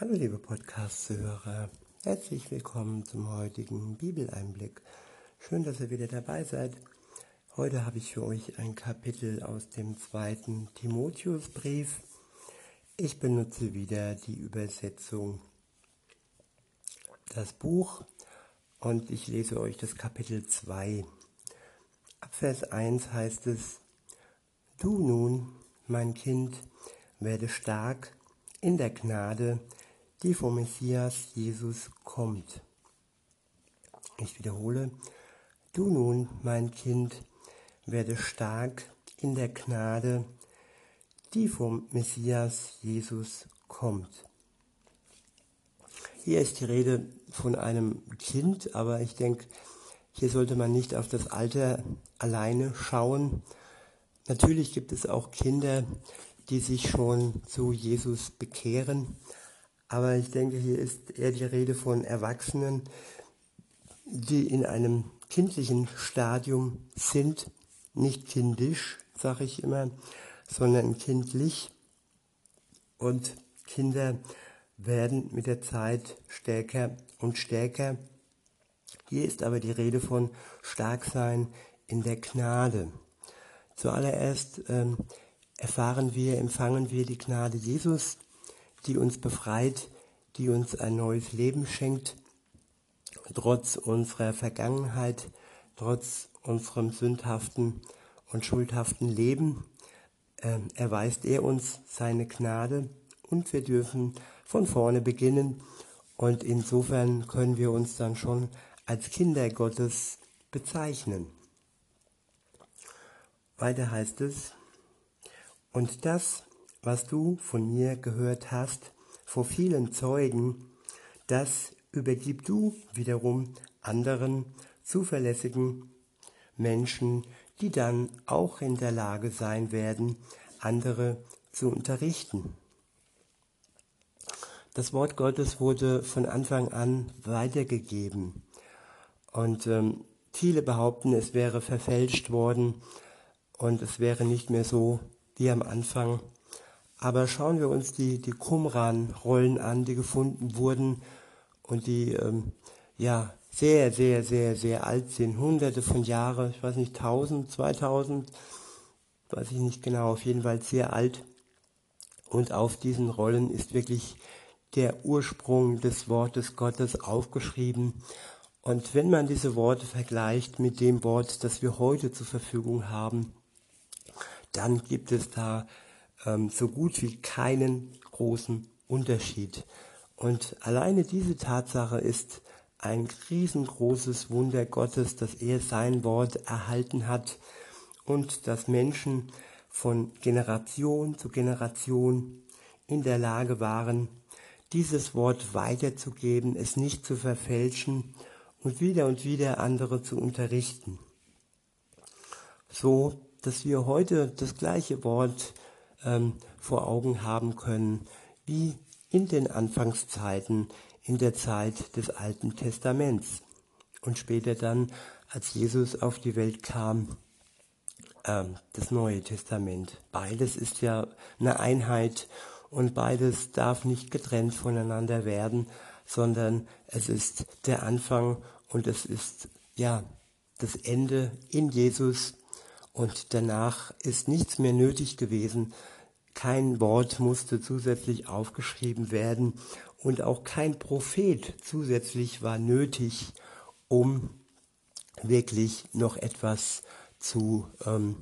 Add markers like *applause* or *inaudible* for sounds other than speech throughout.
Hallo liebe Podcast-Hörer, herzlich willkommen zum heutigen Bibeleinblick. Schön, dass ihr wieder dabei seid. Heute habe ich für euch ein Kapitel aus dem zweiten Timotheusbrief. Ich benutze wieder die Übersetzung das Buch und ich lese euch das Kapitel 2. Ab Vers 1 heißt es, Du nun, mein Kind, werde stark in der Gnade, die vom Messias Jesus kommt. Ich wiederhole, du nun, mein Kind, werde stark in der Gnade, die vom Messias Jesus kommt. Hier ist die Rede von einem Kind, aber ich denke, hier sollte man nicht auf das Alter alleine schauen. Natürlich gibt es auch Kinder, die sich schon zu Jesus bekehren, aber ich denke, hier ist eher die Rede von Erwachsenen, die in einem kindlichen Stadium sind, nicht kindisch, sage ich immer, sondern kindlich. Und Kinder werden mit der Zeit stärker und stärker. Hier ist aber die Rede von Starksein in der Gnade. Zuallererst ähm, erfahren wir, empfangen wir die Gnade Jesus die uns befreit, die uns ein neues Leben schenkt, trotz unserer Vergangenheit, trotz unserem sündhaften und schuldhaften Leben, äh, erweist er uns seine Gnade und wir dürfen von vorne beginnen und insofern können wir uns dann schon als Kinder Gottes bezeichnen. Weiter heißt es, und das was du von mir gehört hast vor vielen Zeugen, das übergib du wiederum anderen zuverlässigen Menschen, die dann auch in der Lage sein werden, andere zu unterrichten. Das Wort Gottes wurde von Anfang an weitergegeben. Und ähm, viele behaupten, es wäre verfälscht worden und es wäre nicht mehr so wie am Anfang aber schauen wir uns die, die Qumran-Rollen an, die gefunden wurden und die ähm, ja sehr, sehr, sehr, sehr alt sind. Hunderte von Jahren, ich weiß nicht, 1000, 2000, weiß ich nicht genau, auf jeden Fall sehr alt. Und auf diesen Rollen ist wirklich der Ursprung des Wortes Gottes aufgeschrieben. Und wenn man diese Worte vergleicht mit dem Wort, das wir heute zur Verfügung haben, dann gibt es da ähm, so gut wie keinen großen Unterschied. Und alleine diese Tatsache ist ein riesengroßes Wunder Gottes, dass er sein Wort erhalten hat und dass Menschen von Generation zu Generation in der Lage waren, dieses Wort weiterzugeben, es nicht zu verfälschen und wieder und wieder andere zu unterrichten. So, dass wir heute das gleiche Wort ähm, vor Augen haben können, wie in den Anfangszeiten, in der Zeit des Alten Testaments und später dann, als Jesus auf die Welt kam, ähm, das Neue Testament. Beides ist ja eine Einheit und beides darf nicht getrennt voneinander werden, sondern es ist der Anfang und es ist ja das Ende in Jesus und danach ist nichts mehr nötig gewesen, kein Wort musste zusätzlich aufgeschrieben werden und auch kein Prophet zusätzlich war nötig, um wirklich noch etwas zu, ähm,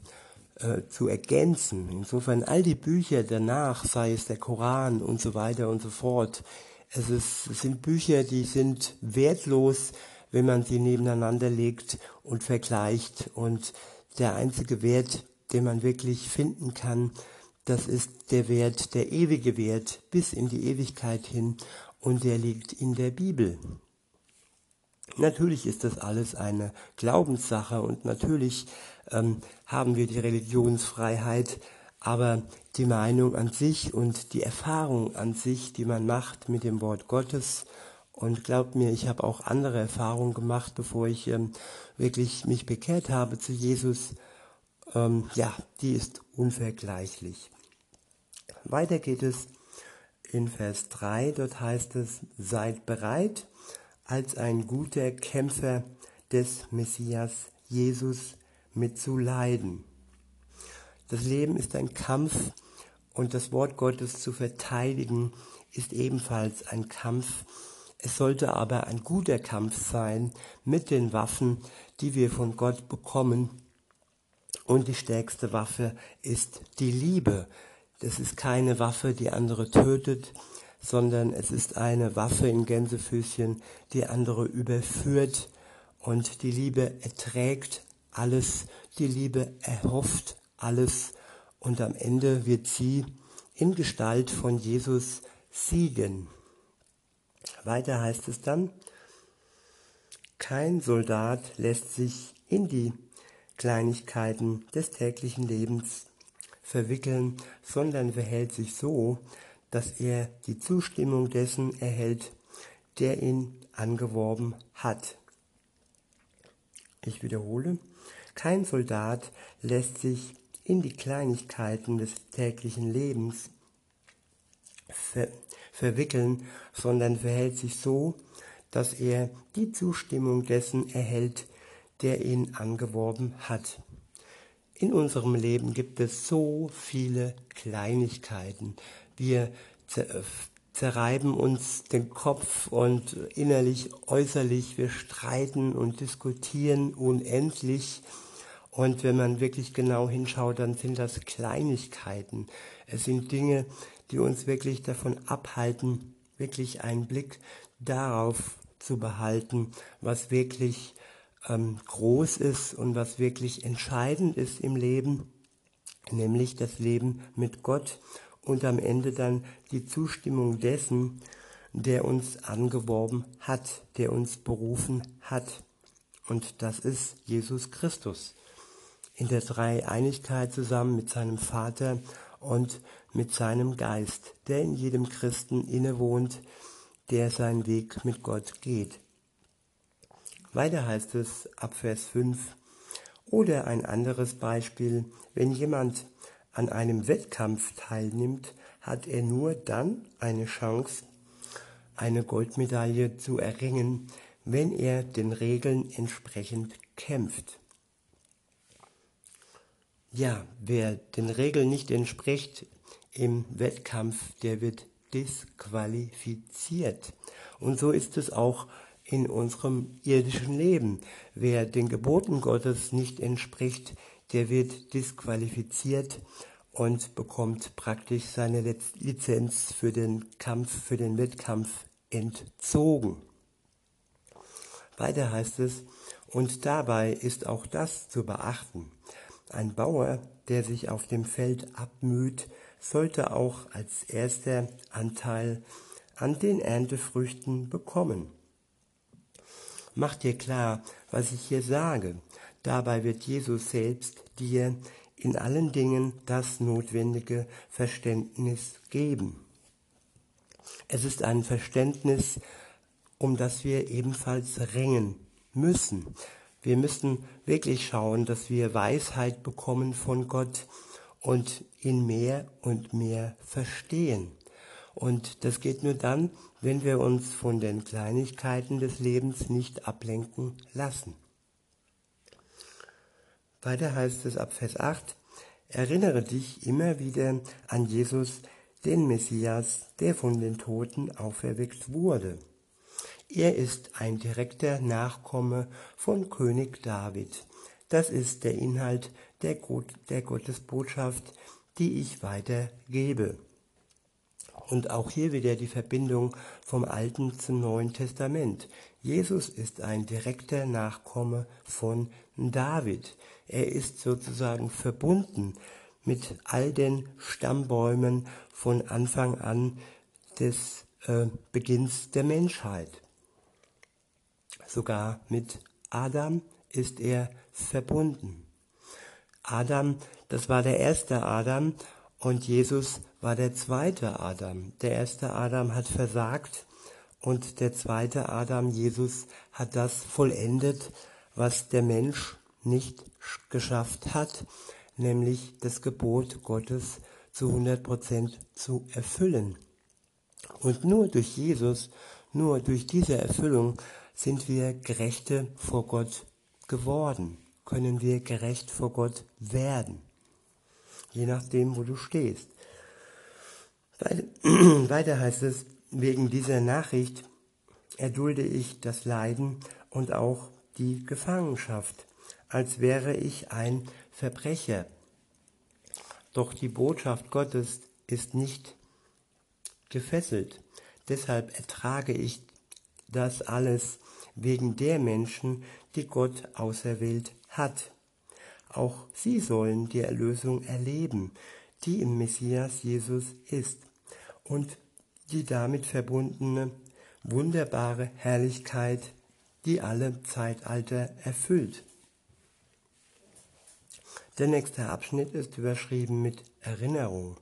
äh, zu ergänzen. Insofern all die Bücher danach, sei es der Koran und so weiter und so fort, es, ist, es sind Bücher, die sind wertlos, wenn man sie nebeneinander legt und vergleicht. Und der einzige Wert, den man wirklich finden kann, das ist der Wert, der ewige Wert bis in die Ewigkeit hin und der liegt in der Bibel. Natürlich ist das alles eine Glaubenssache und natürlich ähm, haben wir die Religionsfreiheit, aber die Meinung an sich und die Erfahrung an sich, die man macht mit dem Wort Gottes, und glaubt mir, ich habe auch andere Erfahrungen gemacht, bevor ich ähm, wirklich mich bekehrt habe zu Jesus, ähm, ja, die ist unvergleichlich. Weiter geht es in Vers 3, dort heißt es, seid bereit, als ein guter Kämpfer des Messias Jesus mitzuleiden. Das Leben ist ein Kampf und das Wort Gottes zu verteidigen ist ebenfalls ein Kampf. Es sollte aber ein guter Kampf sein mit den Waffen, die wir von Gott bekommen. Und die stärkste Waffe ist die Liebe. Das ist keine Waffe, die andere tötet, sondern es ist eine Waffe in Gänsefüßchen, die andere überführt. Und die Liebe erträgt alles, die Liebe erhofft alles und am Ende wird sie in Gestalt von Jesus siegen. Weiter heißt es dann, kein Soldat lässt sich in die Kleinigkeiten des täglichen Lebens verwickeln, sondern verhält sich so, dass er die Zustimmung dessen erhält, der ihn angeworben hat. Ich wiederhole, kein Soldat lässt sich in die Kleinigkeiten des täglichen Lebens ver verwickeln, sondern verhält sich so, dass er die Zustimmung dessen erhält, der ihn angeworben hat. In unserem Leben gibt es so viele Kleinigkeiten. Wir zerreiben uns den Kopf und innerlich, äußerlich, wir streiten und diskutieren unendlich und wenn man wirklich genau hinschaut, dann sind das Kleinigkeiten. Es sind Dinge, die uns wirklich davon abhalten, wirklich einen Blick darauf zu behalten, was wirklich ähm, groß ist und was wirklich entscheidend ist im Leben, nämlich das Leben mit Gott und am Ende dann die Zustimmung dessen, der uns angeworben hat, der uns berufen hat. Und das ist Jesus Christus in der Dreieinigkeit zusammen mit seinem Vater und mit seinem Geist, der in jedem Christen innewohnt, der seinen Weg mit Gott geht. Weiter heißt es ab Vers 5 oder ein anderes Beispiel, wenn jemand an einem Wettkampf teilnimmt, hat er nur dann eine Chance, eine Goldmedaille zu erringen, wenn er den Regeln entsprechend kämpft. Ja, wer den Regeln nicht entspricht im Wettkampf, der wird disqualifiziert. Und so ist es auch in unserem irdischen Leben. Wer den Geboten Gottes nicht entspricht, der wird disqualifiziert und bekommt praktisch seine Lizenz für den Kampf, für den Wettkampf entzogen. Weiter heißt es, und dabei ist auch das zu beachten. Ein Bauer, der sich auf dem Feld abmüht, sollte auch als erster Anteil an den Erntefrüchten bekommen. Mach dir klar, was ich hier sage. Dabei wird Jesus selbst dir in allen Dingen das notwendige Verständnis geben. Es ist ein Verständnis, um das wir ebenfalls ringen müssen. Wir müssen wirklich schauen, dass wir Weisheit bekommen von Gott und ihn mehr und mehr verstehen. Und das geht nur dann, wenn wir uns von den Kleinigkeiten des Lebens nicht ablenken lassen. Weiter heißt es ab Vers 8, erinnere dich immer wieder an Jesus, den Messias, der von den Toten auferweckt wurde. Er ist ein direkter Nachkomme von König David. Das ist der Inhalt der, Gott, der Gottesbotschaft, die ich weitergebe. Und auch hier wieder die Verbindung vom Alten zum Neuen Testament. Jesus ist ein direkter Nachkomme von David. Er ist sozusagen verbunden mit all den Stammbäumen von Anfang an des äh, Beginns der Menschheit sogar mit Adam ist er verbunden. Adam, das war der erste Adam und Jesus war der zweite Adam. Der erste Adam hat versagt und der zweite Adam, Jesus, hat das vollendet, was der Mensch nicht geschafft hat, nämlich das Gebot Gottes zu 100 Prozent zu erfüllen. Und nur durch Jesus, nur durch diese Erfüllung sind wir Gerechte vor Gott geworden, können wir gerecht vor Gott werden, je nachdem, wo du stehst. *clears throat* Weiter heißt es, wegen dieser Nachricht erdulde ich das Leiden und auch die Gefangenschaft, als wäre ich ein Verbrecher. Doch die Botschaft Gottes ist nicht gefesselt. Deshalb ertrage ich das alles wegen der Menschen, die Gott auserwählt hat. Auch sie sollen die Erlösung erleben, die im Messias Jesus ist und die damit verbundene wunderbare Herrlichkeit, die alle Zeitalter erfüllt. Der nächste Abschnitt ist überschrieben mit Erinnerung.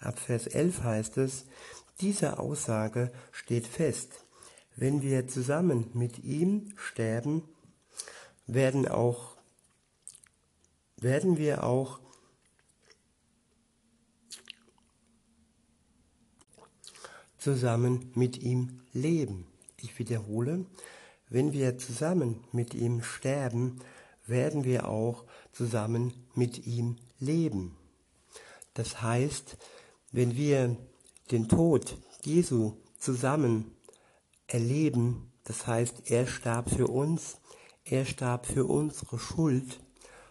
Ab Vers 11 heißt es, diese Aussage steht fest. Wenn wir zusammen mit ihm sterben, werden auch werden wir auch zusammen mit ihm leben. Ich wiederhole, wenn wir zusammen mit ihm sterben, werden wir auch zusammen mit ihm leben. Das heißt, wenn wir den Tod Jesu zusammen erleben, das heißt, er starb für uns, er starb für unsere Schuld,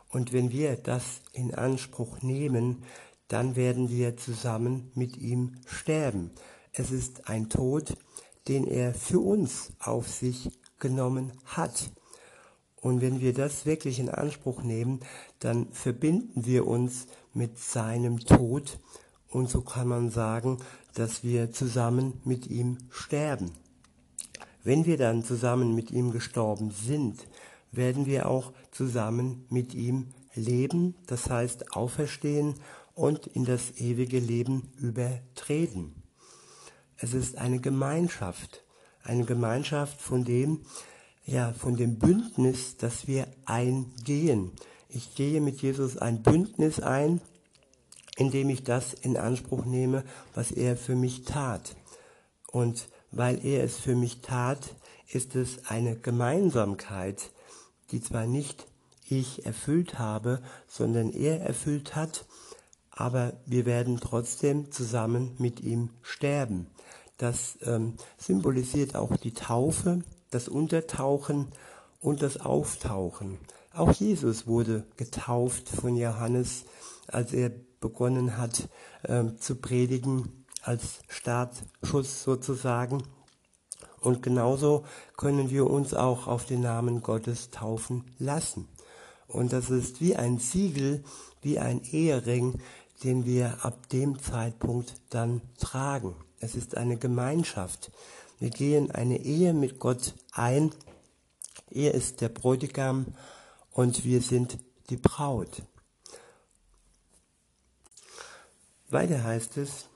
und wenn wir das in Anspruch nehmen, dann werden wir zusammen mit ihm sterben. Es ist ein Tod, den er für uns auf sich genommen hat. Und wenn wir das wirklich in Anspruch nehmen, dann verbinden wir uns mit seinem Tod und so kann man sagen, dass wir zusammen mit ihm sterben. Wenn wir dann zusammen mit ihm gestorben sind, werden wir auch zusammen mit ihm leben, das heißt auferstehen und in das ewige Leben übertreten. Es ist eine Gemeinschaft, eine Gemeinschaft von dem, ja, von dem Bündnis, das wir eingehen. Ich gehe mit Jesus ein Bündnis ein, indem ich das in Anspruch nehme, was er für mich tat. Und weil er es für mich tat, ist es eine Gemeinsamkeit, die zwar nicht ich erfüllt habe, sondern er erfüllt hat, aber wir werden trotzdem zusammen mit ihm sterben. Das ähm, symbolisiert auch die Taufe, das Untertauchen und das Auftauchen. Auch Jesus wurde getauft von Johannes, als er begonnen hat äh, zu predigen, als Startschuss sozusagen. Und genauso können wir uns auch auf den Namen Gottes taufen lassen. Und das ist wie ein Siegel, wie ein Ehering, den wir ab dem Zeitpunkt dann tragen. Es ist eine Gemeinschaft. Wir gehen eine Ehe mit Gott ein. Er ist der Bräutigam und wir sind die Braut. Weiter heißt es,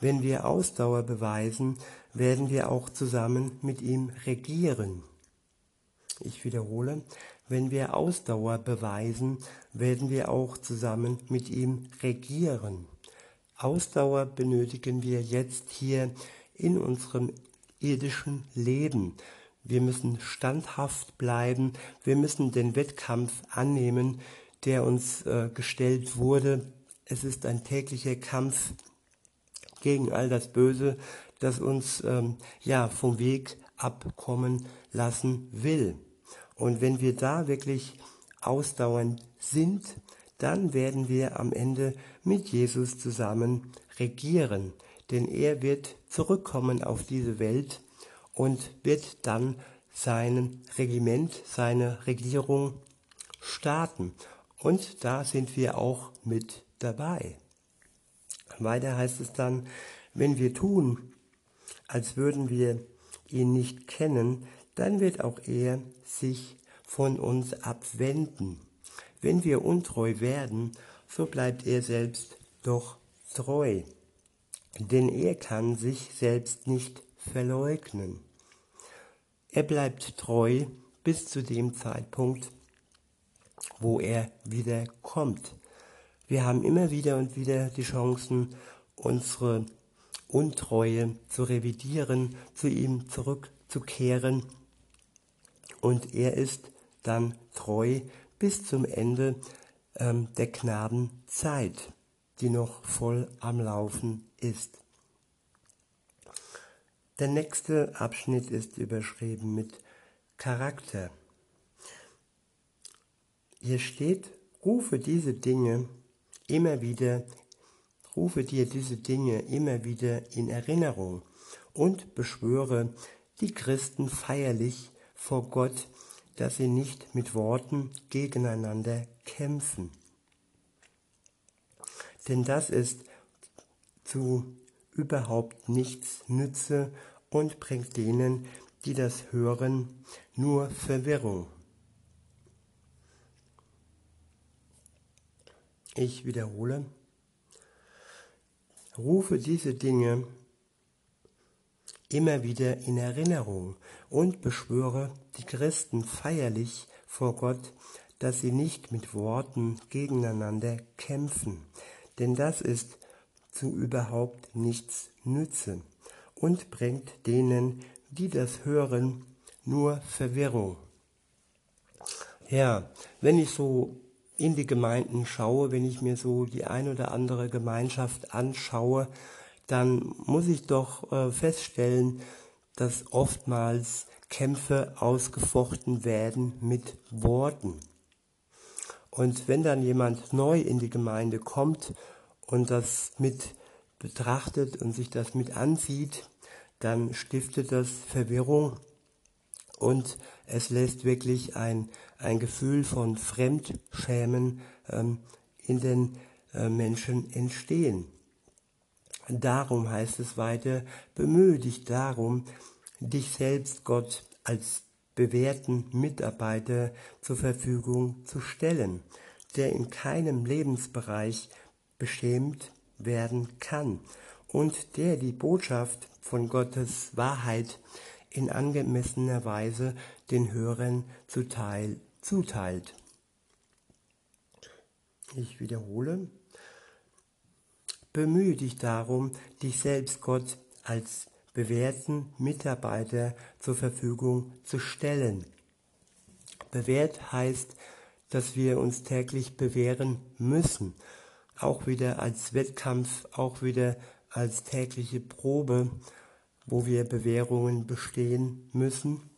wenn wir Ausdauer beweisen, werden wir auch zusammen mit ihm regieren. Ich wiederhole, wenn wir Ausdauer beweisen, werden wir auch zusammen mit ihm regieren. Ausdauer benötigen wir jetzt hier in unserem irdischen Leben. Wir müssen standhaft bleiben, wir müssen den Wettkampf annehmen, der uns äh, gestellt wurde. Es ist ein täglicher Kampf gegen all das Böse, das uns ähm, ja vom Weg abkommen lassen will. Und wenn wir da wirklich ausdauernd sind, dann werden wir am Ende mit Jesus zusammen regieren. Denn er wird zurückkommen auf diese Welt und wird dann sein Regiment, seine Regierung starten. Und da sind wir auch mit dabei. Weiter heißt es dann, wenn wir tun, als würden wir ihn nicht kennen, dann wird auch er sich von uns abwenden. Wenn wir untreu werden, so bleibt er selbst doch treu, denn er kann sich selbst nicht verleugnen. Er bleibt treu bis zu dem Zeitpunkt, wo er wieder kommt. Wir haben immer wieder und wieder die Chancen, unsere Untreue zu revidieren, zu ihm zurückzukehren. Und er ist dann treu bis zum Ende ähm, der Knabenzeit, die noch voll am Laufen ist. Der nächste Abschnitt ist überschrieben mit Charakter. Hier steht, rufe diese Dinge immer wieder, rufe dir diese Dinge immer wieder in Erinnerung und beschwöre die Christen feierlich vor Gott, dass sie nicht mit Worten gegeneinander kämpfen. Denn das ist zu überhaupt nichts nütze und bringt denen, die das hören, nur Verwirrung. Ich wiederhole, rufe diese Dinge immer wieder in Erinnerung und beschwöre die Christen feierlich vor Gott, dass sie nicht mit Worten gegeneinander kämpfen, denn das ist zu überhaupt nichts nütze und bringt denen, die das hören, nur Verwirrung. Ja, wenn ich so in die Gemeinden schaue, wenn ich mir so die ein oder andere Gemeinschaft anschaue, dann muss ich doch äh, feststellen, dass oftmals Kämpfe ausgefochten werden mit Worten. Und wenn dann jemand neu in die Gemeinde kommt und das mit betrachtet und sich das mit ansieht, dann stiftet das Verwirrung und es lässt wirklich ein, ein Gefühl von Fremdschämen ähm, in den äh, Menschen entstehen. Darum heißt es weiter, bemühe dich darum, dich selbst Gott als bewährten Mitarbeiter zur Verfügung zu stellen, der in keinem Lebensbereich beschämt werden kann und der die Botschaft von Gottes Wahrheit in angemessener Weise den Hörern zuteil, zuteilt. Ich wiederhole. Bemühe dich darum, dich selbst Gott als bewährten Mitarbeiter zur Verfügung zu stellen. Bewährt heißt, dass wir uns täglich bewähren müssen, auch wieder als Wettkampf, auch wieder als tägliche Probe, wo wir Bewährungen bestehen müssen,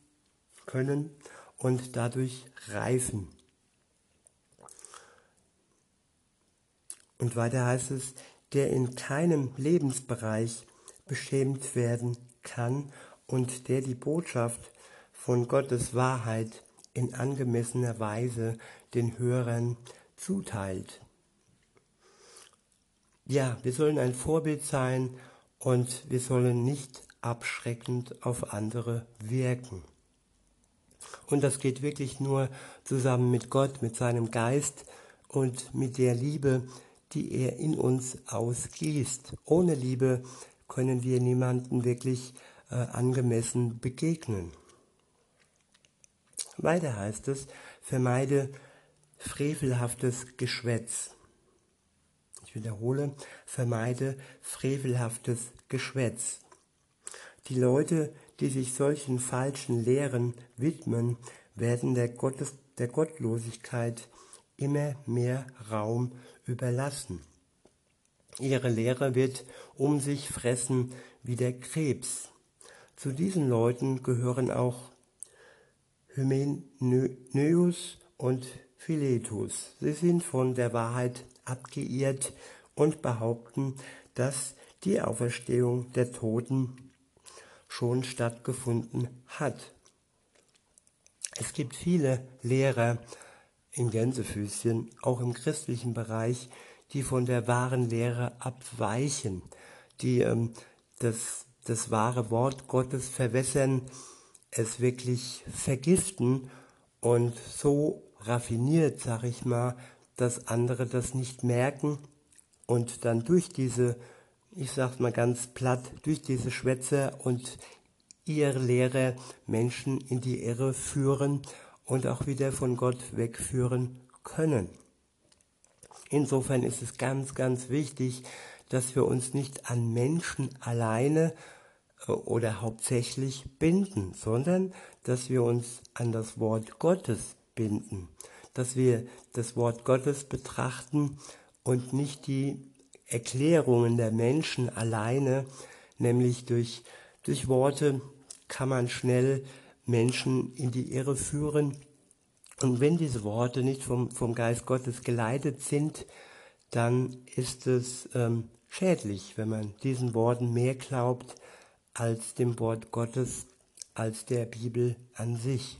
können und dadurch reifen. Und weiter heißt es, der in keinem Lebensbereich beschämt werden kann und der die Botschaft von Gottes Wahrheit in angemessener Weise den Hörern zuteilt. Ja, wir sollen ein Vorbild sein und wir sollen nicht abschreckend auf andere wirken. Und das geht wirklich nur zusammen mit Gott, mit seinem Geist und mit der Liebe, die er in uns ausgießt. Ohne Liebe können wir niemanden wirklich äh, angemessen begegnen. Weiter heißt es, vermeide frevelhaftes Geschwätz wiederhole, vermeide frevelhaftes Geschwätz. Die Leute, die sich solchen falschen Lehren widmen, werden der, Gottes, der Gottlosigkeit immer mehr Raum überlassen. Ihre Lehre wird um sich fressen wie der Krebs. Zu diesen Leuten gehören auch Hymenäus und Philetus. Sie sind von der Wahrheit abgeirrt und behaupten, dass die Auferstehung der Toten schon stattgefunden hat. Es gibt viele Lehrer in Gänsefüßchen, auch im christlichen Bereich, die von der wahren Lehre abweichen, die ähm, das, das wahre Wort Gottes verwässern, es wirklich vergiften und so raffiniert, sag ich mal, dass andere das nicht merken und dann durch diese, ich sag's mal ganz platt, durch diese Schwätze und ihre Lehre Menschen in die Irre führen und auch wieder von Gott wegführen können. Insofern ist es ganz, ganz wichtig, dass wir uns nicht an Menschen alleine äh, oder hauptsächlich binden, sondern dass wir uns an das Wort Gottes binden, dass wir das Wort Gottes betrachten und nicht die Erklärungen der Menschen alleine, nämlich durch, durch Worte kann man schnell Menschen in die Irre führen. Und wenn diese Worte nicht vom, vom Geist Gottes geleitet sind, dann ist es ähm, schädlich, wenn man diesen Worten mehr glaubt als dem Wort Gottes, als der Bibel an sich.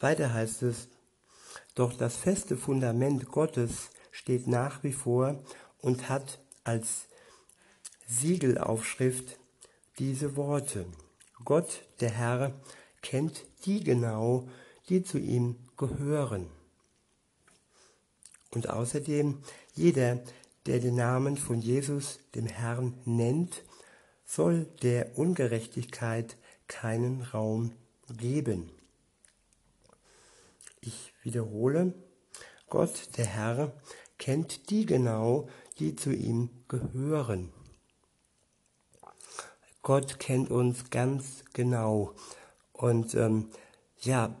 Weiter heißt es, doch das feste Fundament Gottes steht nach wie vor und hat als Siegelaufschrift diese Worte. Gott, der Herr, kennt die genau, die zu ihm gehören. Und außerdem, jeder, der den Namen von Jesus, dem Herrn, nennt, soll der Ungerechtigkeit keinen Raum geben. Ich wiederhole, Gott, der Herr, kennt die genau, die zu ihm gehören. Gott kennt uns ganz genau. Und ähm, ja,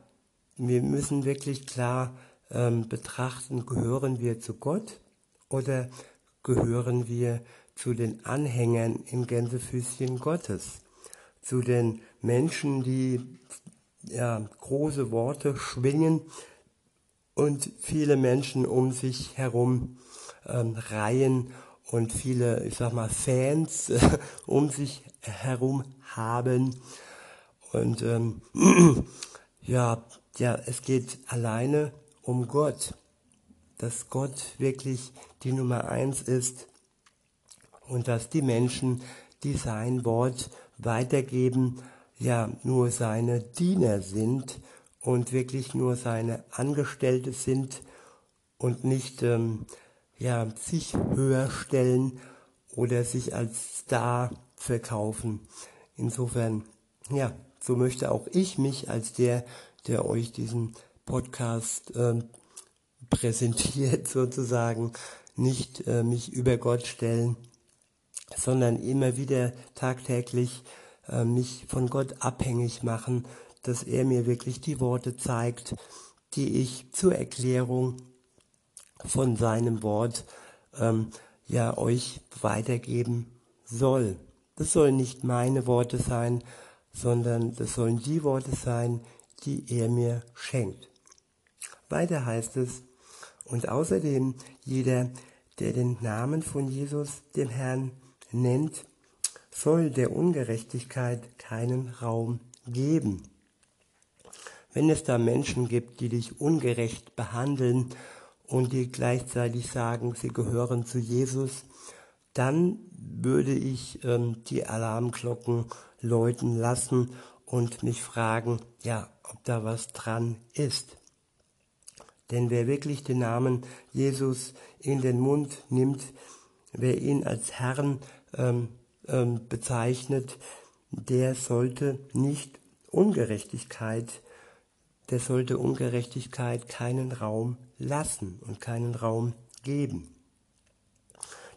wir müssen wirklich klar ähm, betrachten, gehören wir zu Gott oder gehören wir zu den Anhängern im Gänsefüßchen Gottes, zu den Menschen, die ja, große Worte schwingen und viele Menschen um sich herum ähm, reihen und viele, ich sag mal, Fans äh, um sich herum haben. Und ähm, *clears throat* ja, ja, es geht alleine um Gott, dass Gott wirklich die Nummer eins ist und dass die Menschen, die sein Wort weitergeben, ja nur seine Diener sind und wirklich nur seine Angestellte sind und nicht ähm, ja, sich höher stellen oder sich als Star verkaufen. Insofern, ja, so möchte auch ich mich als der, der euch diesen Podcast äh, präsentiert *laughs* sozusagen, nicht äh, mich über Gott stellen, sondern immer wieder tagtäglich äh, mich von Gott abhängig machen, dass er mir wirklich die Worte zeigt, die ich zur Erklärung von seinem Wort ähm, ja euch weitergeben soll. Das sollen nicht meine Worte sein, sondern das sollen die Worte sein, die er mir schenkt. Weiter heißt es, und außerdem jeder, der den Namen von Jesus, dem Herrn, nennt, soll der Ungerechtigkeit keinen Raum geben. Wenn es da Menschen gibt, die dich ungerecht behandeln und die gleichzeitig sagen, sie gehören zu Jesus, dann würde ich ähm, die Alarmglocken läuten lassen und mich fragen, ja, ob da was dran ist. Denn wer wirklich den Namen Jesus in den Mund nimmt, wer ihn als Herrn ähm, ähm, bezeichnet, der sollte nicht Ungerechtigkeit, der sollte Ungerechtigkeit keinen Raum lassen und keinen Raum geben.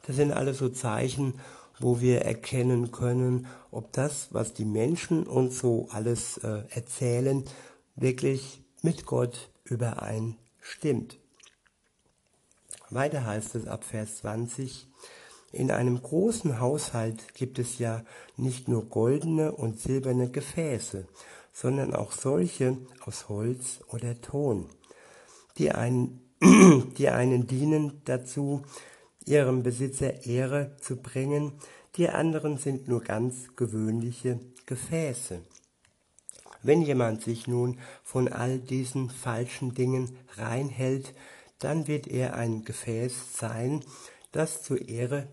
Das sind alles so Zeichen, wo wir erkennen können, ob das, was die Menschen uns so alles äh, erzählen, wirklich mit Gott übereinstimmt. Weiter heißt es ab Vers 20, in einem großen Haushalt gibt es ja nicht nur goldene und silberne Gefäße, sondern auch solche aus Holz oder Ton, die einen, *clears throat* die einen dienen dazu, ihrem Besitzer Ehre zu bringen, die anderen sind nur ganz gewöhnliche Gefäße. Wenn jemand sich nun von all diesen falschen Dingen reinhält, dann wird er ein Gefäß sein, das zur Ehre,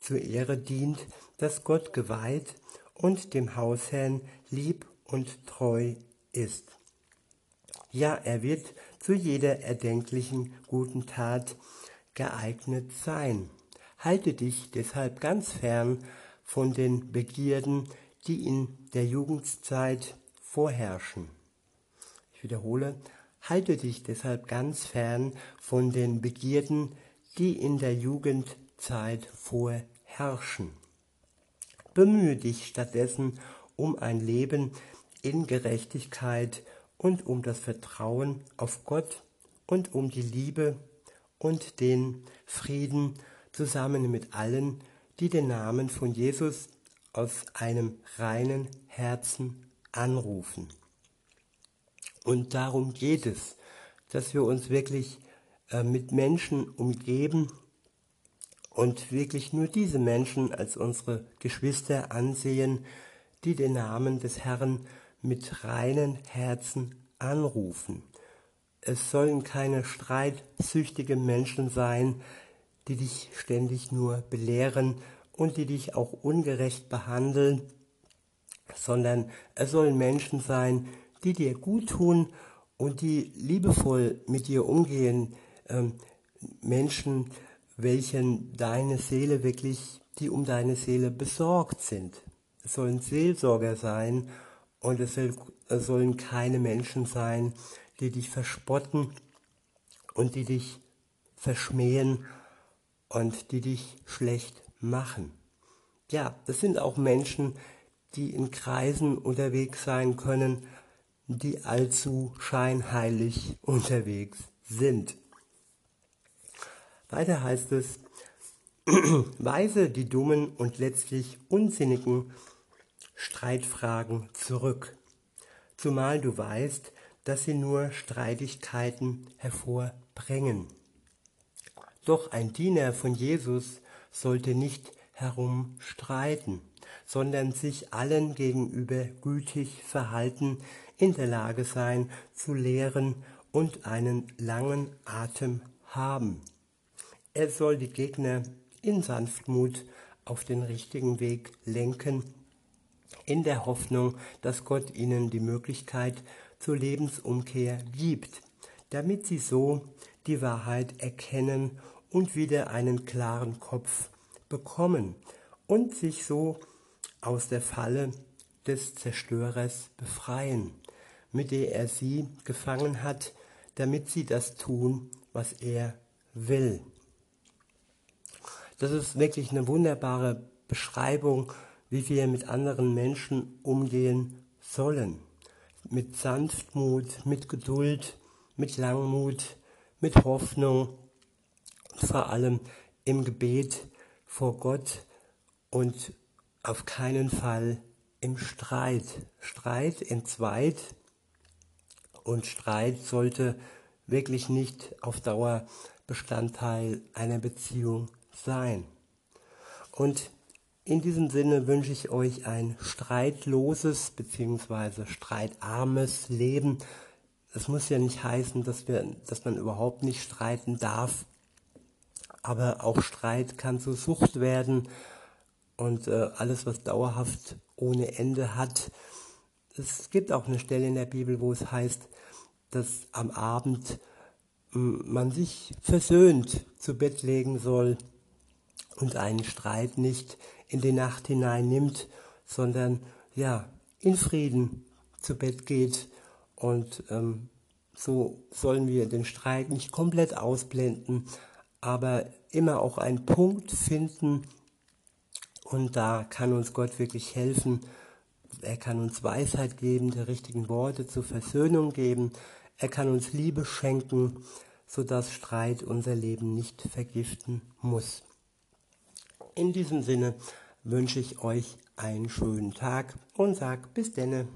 zur Ehre dient, das Gott geweiht und dem Hausherrn lieb und treu ist. Ja, er wird zu jeder erdenklichen guten Tat geeignet sein. Halte dich deshalb ganz fern von den Begierden, die in der Jugendzeit vorherrschen. Ich wiederhole, halte dich deshalb ganz fern von den Begierden, die in der Jugendzeit vorherrschen. Bemühe dich stattdessen um ein Leben in Gerechtigkeit und um das Vertrauen auf Gott und um die Liebe und den Frieden zusammen mit allen, die den Namen von Jesus aus einem reinen Herzen anrufen. Und darum geht es, dass wir uns wirklich äh, mit Menschen umgeben und wirklich nur diese Menschen als unsere Geschwister ansehen, die den Namen des Herrn mit reinen Herzen anrufen. Es sollen keine streitsüchtigen Menschen sein, die dich ständig nur belehren und die dich auch ungerecht behandeln, sondern es sollen Menschen sein, die dir gut tun und die liebevoll mit dir umgehen, ähm, Menschen, welchen deine Seele wirklich, die um deine Seele besorgt sind. Es sollen Seelsorger sein und es, sollen keine Menschen sein, die dich verspotten und die dich verschmähen und die dich schlecht machen. Ja, das sind auch Menschen, die in Kreisen unterwegs sein können, die allzu scheinheilig unterwegs sind. Weiter heißt es, *clears throat* weise die dummen und letztlich unsinnigen Streitfragen zurück, zumal du weißt, dass sie nur Streitigkeiten hervorbringen. Doch ein Diener von Jesus sollte nicht herumstreiten, sondern sich allen gegenüber gütig verhalten, in der Lage sein zu lehren und einen langen Atem haben. Er soll die Gegner in Sanftmut auf den richtigen Weg lenken, in der Hoffnung, dass Gott ihnen die Möglichkeit zur Lebensumkehr gibt, damit sie so die Wahrheit erkennen und wieder einen klaren Kopf bekommen und sich so aus der Falle des Zerstörers befreien, mit der er sie gefangen hat, damit sie das tun, was er will. Das ist wirklich eine wunderbare Beschreibung, wie wir mit anderen Menschen umgehen sollen. Mit Sanftmut, mit Geduld, mit Langmut, mit Hoffnung und vor allem im Gebet vor Gott und auf keinen Fall im Streit. Streit entzweit und Streit sollte wirklich nicht auf Dauer Bestandteil einer Beziehung sein. Und in diesem Sinne wünsche ich euch ein streitloses bzw. streitarmes Leben. Es muss ja nicht heißen, dass, wir, dass man überhaupt nicht streiten darf, aber auch Streit kann zur Sucht werden und äh, alles, was dauerhaft ohne Ende hat. Es gibt auch eine Stelle in der Bibel, wo es heißt, dass am Abend man sich versöhnt zu Bett legen soll und einen Streit nicht in die Nacht hinein nimmt, sondern ja, in Frieden zu Bett geht. Und ähm, so sollen wir den Streit nicht komplett ausblenden, aber immer auch einen Punkt finden. Und da kann uns Gott wirklich helfen. Er kann uns Weisheit geben, die richtigen Worte zur Versöhnung geben. Er kann uns Liebe schenken, sodass Streit unser Leben nicht vergiften muss. In diesem Sinne wünsche ich euch einen schönen Tag und sag bis denne.